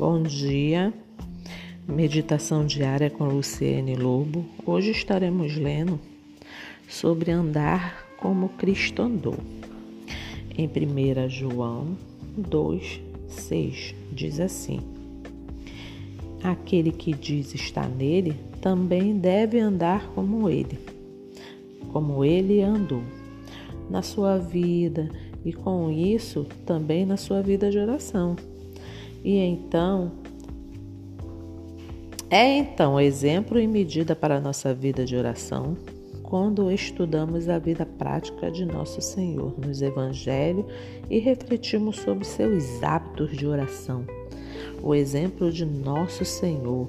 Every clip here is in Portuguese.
Bom dia, meditação diária com Luciene Lobo. Hoje estaremos lendo sobre andar como Cristo andou. Em 1 João 2, 6 diz assim: Aquele que diz estar nele também deve andar como ele, como ele andou na sua vida e com isso também na sua vida de oração. E então, é então exemplo e medida para a nossa vida de oração quando estudamos a vida prática de nosso Senhor nos Evangelhos e refletimos sobre seus hábitos de oração. O exemplo de nosso Senhor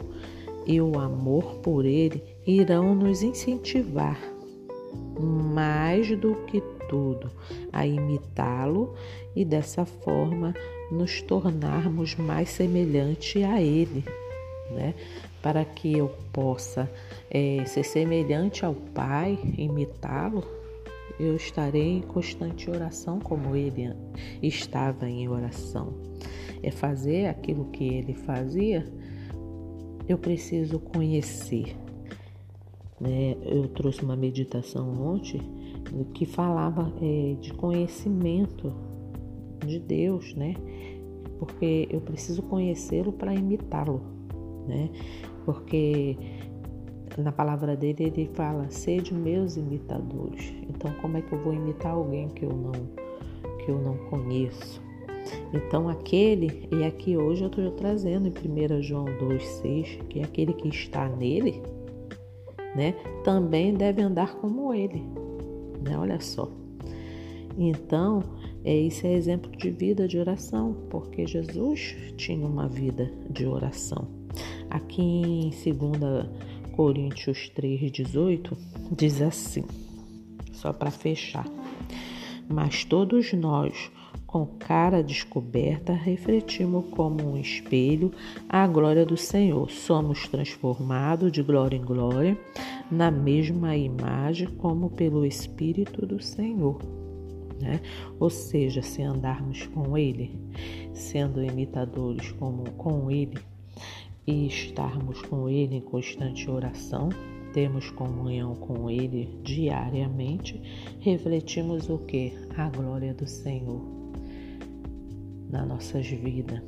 e o amor por Ele irão nos incentivar mais do que tudo a imitá-lo e dessa forma nos tornarmos mais semelhante a Ele, né? Para que eu possa é, ser semelhante ao Pai, imitá-lo, eu estarei em constante oração como Ele estava em oração. É fazer aquilo que Ele fazia. Eu preciso conhecer. Né? Eu trouxe uma meditação ontem que falava é, de conhecimento de Deus, né? Porque eu preciso conhecê-lo para imitá-lo, né? Porque na palavra dele ele fala: "Sede meus imitadores". Então, como é que eu vou imitar alguém que eu não que eu não conheço? Então, aquele, e aqui hoje eu estou trazendo em 1 João 2,6, que é aquele que está nele, né, também deve andar como ele. Né? Olha só. Então, é, isso é exemplo de vida de oração, porque Jesus tinha uma vida de oração. Aqui em 2 Coríntios 3,18 diz assim, só para fechar. Mas todos nós, com cara descoberta, refletimos como um espelho a glória do Senhor. Somos transformados de glória em glória na mesma imagem como pelo Espírito do Senhor né? Ou seja, se andarmos com Ele, sendo imitadores como com Ele e estarmos com Ele em constante oração, temos comunhão com Ele diariamente, refletimos o que? A glória do Senhor nas nossas vidas.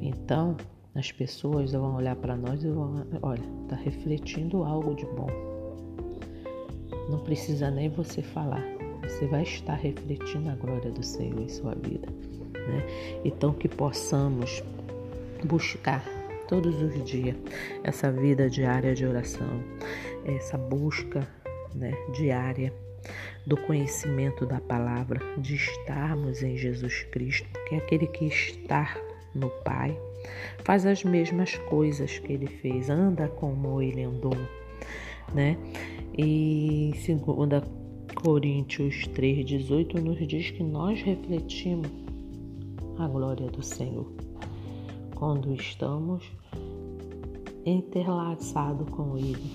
Então, as pessoas vão olhar para nós e vão, olha, está refletindo algo de bom. Não precisa nem você falar, você vai estar refletindo a glória do Senhor em sua vida. Né? Então, que possamos buscar todos os dias essa vida diária de oração, essa busca né, diária do conhecimento da palavra, de estarmos em Jesus Cristo, porque é aquele que está no Pai faz as mesmas coisas que ele fez, anda como ele andou, né? E segunda Coríntios 3,18 nos diz que nós refletimos a glória do Senhor quando estamos interlaçados com Ele,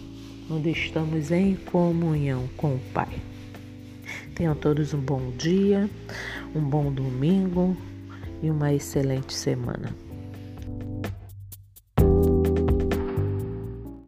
quando estamos em comunhão com o Pai. Tenham todos um bom dia, um bom domingo e uma excelente semana.